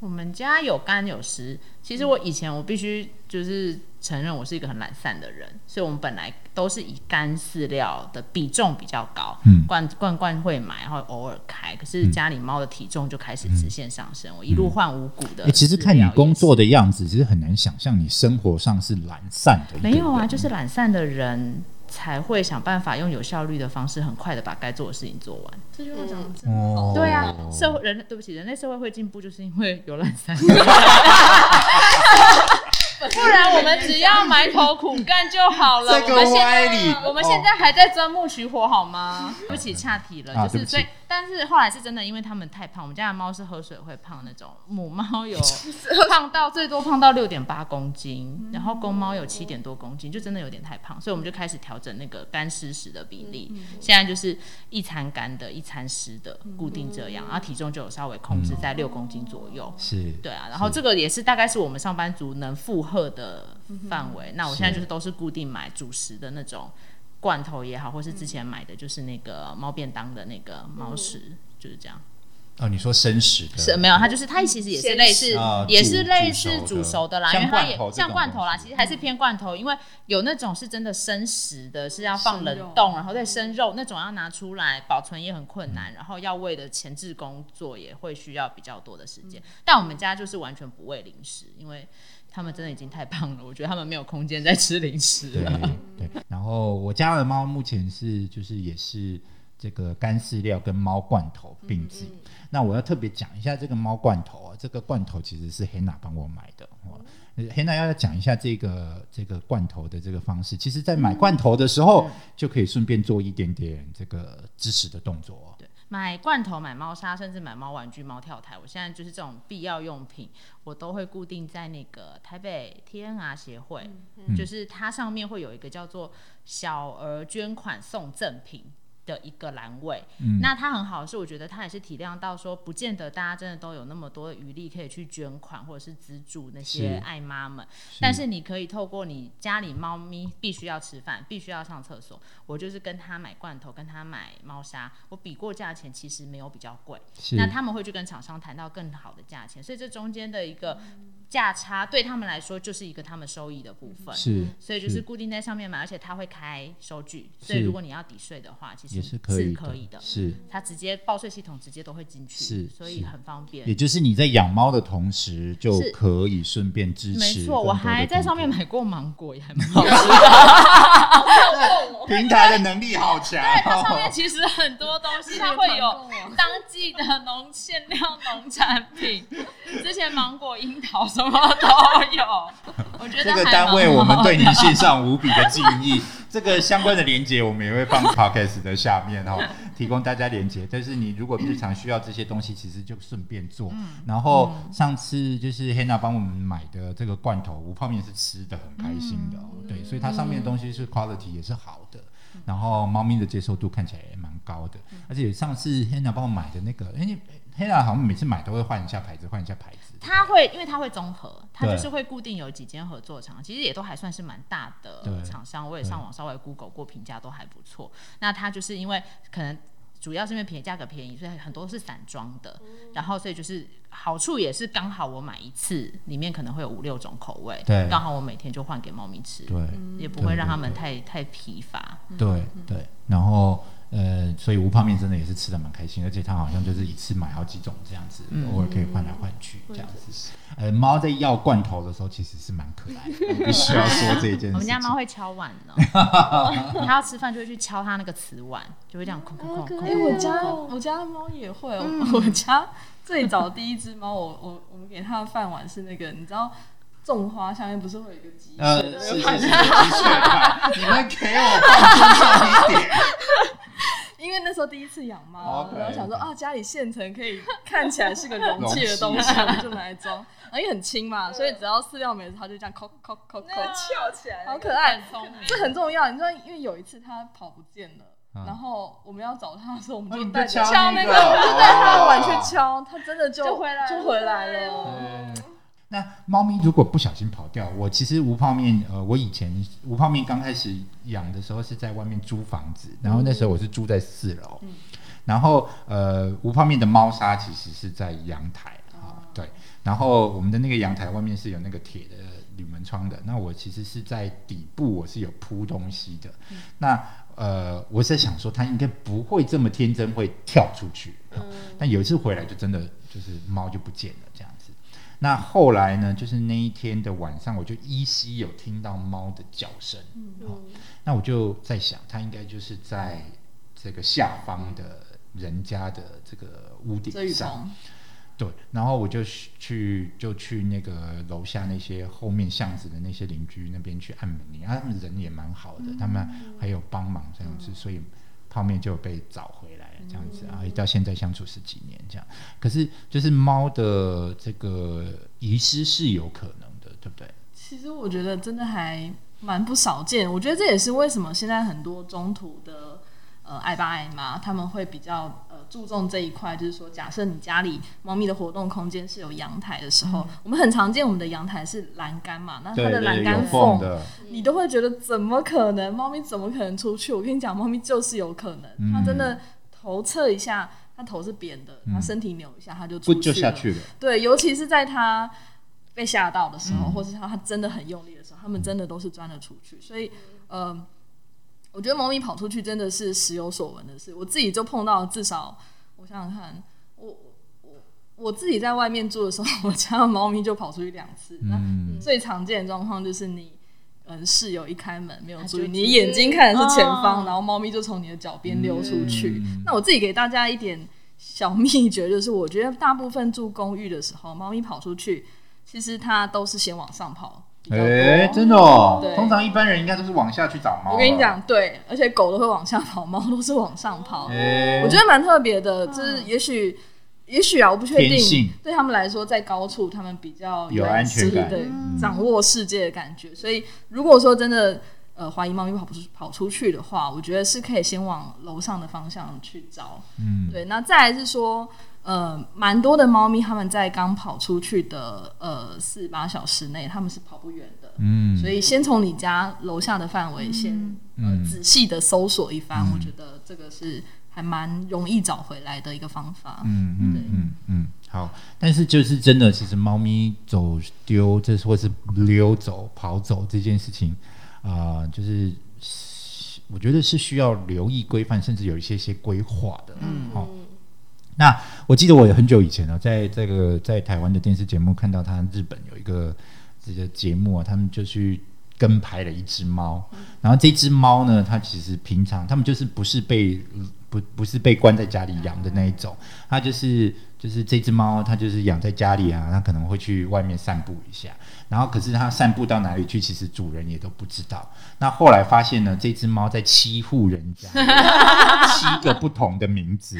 我们家有干有湿。其实我以前我必须就是承认我是一个很懒散的人，所以我们本来都是以干饲料的比重比较高，嗯罐罐罐会买，然后偶尔开。可是家里猫的体重就开始直线上升，我一路换五谷的。其实看你工作的样子，其实很难想象你生活上是懒散的。没有啊，就是懒散的人才会想办法用有效率的方式，很快的把该做的事情做完。这句话讲的真好，对啊，社会人对不起，人类社会会进步，就是因为有懒散。<laughs> 不然我们只要埋头苦干就好了。这个我们现歪理在我们现在还在钻木取火好吗？对不起，岔题了，就是所以，但是后来是真的，因为他们太胖，我们家的猫是喝水会胖那种，母猫有 <laughs> 胖到最多胖到六点八公斤，然后公猫有七点多公斤，就真的有点太胖，所以我们就开始调整那个干湿食的比例，现在就是一餐干的，一餐湿的，固定这样，然后体重就有稍微控制在六公斤左右。是，对啊，然后这个也是大概是我们上班族能负荷的范围。那我现在就是。都是固定买主食的那种罐头也好，或是之前买的就是那个猫便当的那个猫食，就是这样。哦，你说生食的？是没有，它就是它其实也是类似，啊也是类似煮煮熟的啦，像因为它也罐头像罐头啦，其实还是偏罐头，因为有那种是真的生食的，是要放冷冻，然后再生肉那种要拿出来保存也很困嗯。难，然后要喂的前置工作也会需要比较多的时嗯。间。但我们家就是完全不喂零食，因为他们真的已经太胖了，我觉得他们没有空间再吃零食对了。对，然后我家的猫目前是就是也是这个干饲料跟猫罐头并置。那我要特别讲一下这个猫罐头啊，这个罐头其实是黑娜帮我买的。哦黑娜要讲一下这个这个罐头的这个方式。其实，在买罐头的时候，就可以顺便做一点点这个支持的动作买罐头、买猫砂，甚至买猫玩具、猫跳台，我现在就是这种必要用品，我都会固定在那个台北 TNR 协会，就是它上面会有一个叫做“小额捐款送赠品”。的一个栏位，嗯。那它很好的是，我觉得它也是体谅到说，不见得大家真的都有那么多的余力可以去捐款或者是资助那些爱妈们，但是你可以透过你家里猫咪必须要吃饭，必须要上厕所，我就是跟他买罐头，跟他买猫砂，我比过价钱，其实没有比较贵。那他们会去跟厂商谈到更好的价钱，所以这中间的一个价差对他们来说就是一个他们收益的部分。是，所以就是固定在上面买，而且他会开收据，所以如果你要抵税的话，其实也是可以可以的。是。他直接报税系统直接都会进去，是所以很方便也。就是你在养猫的同时，就可以顺便支持。没错，我还在上面买过芒果，也还蛮好吃的。<laughs> 平台的能力好强、它上面哦。其实很多东西，它会有 <laughs> 当季的农限量农产品，之前芒果、樱桃什么都有。<laughs> 我觉得这个单位我们对你的献上无比的敬意。<laughs> 这个相关的连接我们也会放 podcast 的下面哦，<laughs> 提供大家连接。但是你如果日常需要这些东西，其实就顺便做。嗯然后上次就是 Hannah 帮我们买的这个罐头无泡面是吃的很开心的、哦，嗯对，所以它上面的东西是 quality 也是好的。然后猫咪的接受度看起来也蛮高的，嗯而且上次 Hannah 帮我买的那个，因为 Hannah 好像每次买都会换一下牌子，换一下牌子。它会，因为它会综合，它就是会固定有几间合作厂，其实也都还算是蛮大的厂商。我也上网稍微 Google 过，评价都还不错。那它就是因为可能主要是因为便宜，价格便宜，所以很多都是散装的。然后所以就是好处也是刚好我买一次，里面可能会有五六种口味，对刚好我每天就换给猫咪吃，对，也不会让它们对太太疲乏。对对，然后呃，所以无泡面真的也是吃的蛮开心，而且它好像就是一次买好几种这样子，嗯偶尔可以换来换去这样子。呃，猫在要罐头的时候其实是蛮可爱的，<laughs> 我必须要说这一件事情。我们家猫会敲碗呢，<laughs> 它要吃饭就会去敲它那个瓷碗，就会这样空空空空。哎、我家我家的猫也会，我我家最早第一只猫，我我我们给它的饭碗是那个，你知道种花下面不是会有一个鸡翅呃，的是是是，那个饭的确快，<laughs> 你们给我放尊重一点。因为那时候第一次养猫 OK，然后想说啊，家里现成可以看起来是个容器的东西，我们就拿来装，然后因为很轻嘛，所以只要饲料没了，它就这样翘起来，好可爱，很聪明，这很重要。你知道，因为有一次它跑不见了。嗯。然后我们要找它的时候，我们就就带着敲那个。就带它的碗去哦敲，它真的就就回来了那猫咪如果不小心跑掉，我其实无泡面，呃，我以前无泡面刚开始养的时候是在外面租房子，然后那时候我是住在四楼，然后呃，无泡面的猫砂其实是在阳台啊，对，然后我们的那个阳台外面是有那个铁的铝门窗的，那我其实是在底部我是有铺东西的，那呃，我是在想说它应该不会这么天真会跳出去，嗯但有一次回来就真的就是猫就不见了这样子。那后来呢，就是那一天的晚上，我就依稀有听到猫的叫声。那我就在想，它应该就是在这个下方的人家的这个屋顶上。对，然后我就去就去那个楼下那些后面巷子的那些邻居那边去按门铃，啊，他们人也蛮好的，他们还有帮忙这样子，所以泡面就被找回来了这样子啊，到现在相处十几年这样。可是就是猫的这个遗失是有可能的，对不对？其实我觉得真的还蛮不少见。我觉得这也是为什么现在很多中途的呃爱爸爱妈他们会比较呃注重这一块，就是说，假设你家里猫咪的活动空间是有阳台的时候，我们很常见我们的阳台是栏杆嘛，那它的栏杆有缝的，你都会觉得怎么可能？猫咪怎么可能出去？我跟你讲，猫咪就是有可能，嗯它真的头侧一下，它头是扁的，它身体扭一下，它就出不就去了。下去了？对，尤其是在它被吓到的时候，嗯或是它它真的很用力的时候，它们真的都是钻了出去。所以，呃，我觉得猫咪跑出去真的是时有所闻的事。我自己就碰到至少，我想想看，我我我自己在外面住的时候，<laughs> 我家的猫咪就跑出去两次。那嗯，最常见的状况就是你。嗯，室友一开门没有注意，你眼睛看的是前方，哦然后猫咪就从你的脚边溜出去。嗯那我自己给大家一点小秘诀，就是我觉得大部分住公寓的时候，猫咪跑出去，其实它都是先往上跑比较多。哎，真的哦对。通常一般人应该都是往下去找猫。我跟你，讲，对，而且狗都会往下跑，猫都是往上跑。哎，我觉得蛮特别的，就是也许。也许啊，我不确定，对他们来说，在高处他们比较有安全感对，嗯掌握世界的感觉。所以，如果说真的呃怀疑猫咪跑不出跑出去的话，我觉得是可以先往楼上的方向去找。嗯，对，那再来是说，呃，蛮多的猫咪它们在刚跑出去的呃四十八小时内，它们是跑不远的。嗯，所以先从你家楼下的范围先、嗯呃仔细的搜索一番，嗯我觉得这个是还蛮容易找回来的一个方法。嗯嗯嗯嗯，好。但是就是真的，其实猫咪走丢，这或是溜走、跑走这件事情，啊、就是我觉得是需要留意规范，甚至有一些些规划的。嗯，好、那我记得我很久以前呢，在这个在台湾的电视节目看到，他日本有一个这个节目啊，他们就去跟拍了一只猫，然后这只猫呢，它其实平常他们就是不是被不不是被关在家里养的那一种，它就是就是这只猫，它就是养在家里啊，它可能会去外面散步一下，然后可是它散步到哪里去，其实主人也都不知道。那后来发现呢，这只猫在七户人家，<laughs> 七个不同的名字，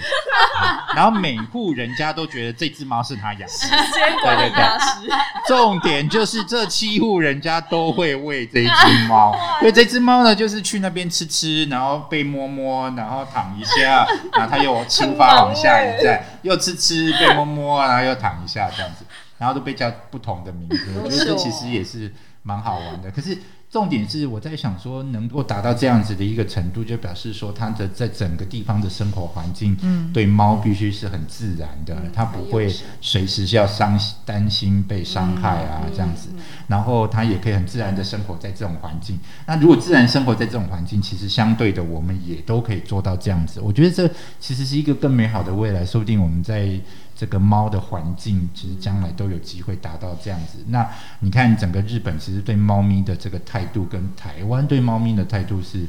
啊然后每户人家都觉得这只猫是他养的。监管理大师，重点就是这七户人家都会喂这只猫，<laughs> 所以这只猫呢，就是去那边吃吃，然后被摸摸，然后躺一下，<laughs> 然后它又出发往下一站，又吃吃被摸摸，然后又躺一下这样子，然后都被叫不同的名字。我觉得这其实也是蛮好玩的。可是重点是我在想说，能够达到这样子的一个程度，就表示说它的在整个地方的生活环境，嗯对猫必须是很自然的，它不会随时是要伤担心被伤害啊、这样子，然后它也可以很自然的生活在这种环境。那如果自然生活在这种环境，其实相对的我们也都可以做到这样子。我觉得这其实是一个更美好的未来，说不定我们在这个猫的环境，其实将来都有机会达到这样子。那你看整个日本其实对猫咪的这个态度，跟台湾对猫咪的态度是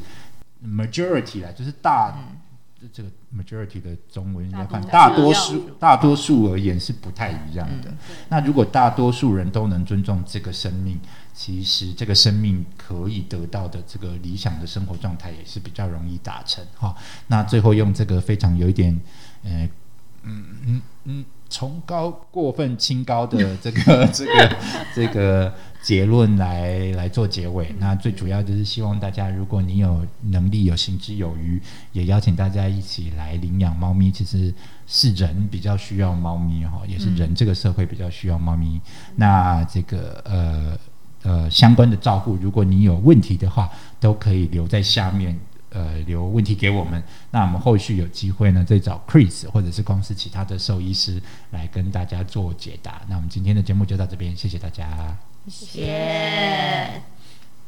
majority 啦，就是大。这个 majority 的中文应该看大多数大多数而言是不太一样的。那如果大多数人都能尊重这个生命，其实这个生命可以得到的这个理想的生活状态也是比较容易达成哈。那最后用这个非常有一点呃嗯嗯嗯崇高过分清高的 <laughs> 这个这个这个结论来来做结尾。那最主要就是希望大家，如果你有能力、有行之有余，也邀请大家一起来领养猫咪。其实是人比较需要猫咪哈，也是人这个社会比较需要猫咪。那这个呃呃相关的照顾，如果你有问题的话，都可以留在下面。呃，留问题给我们，那我们后续有机会呢，再找 Chris 或者是公司其他的兽医师来跟大家做解答。那我们今天的节目就到这边，谢谢大家。谢谢。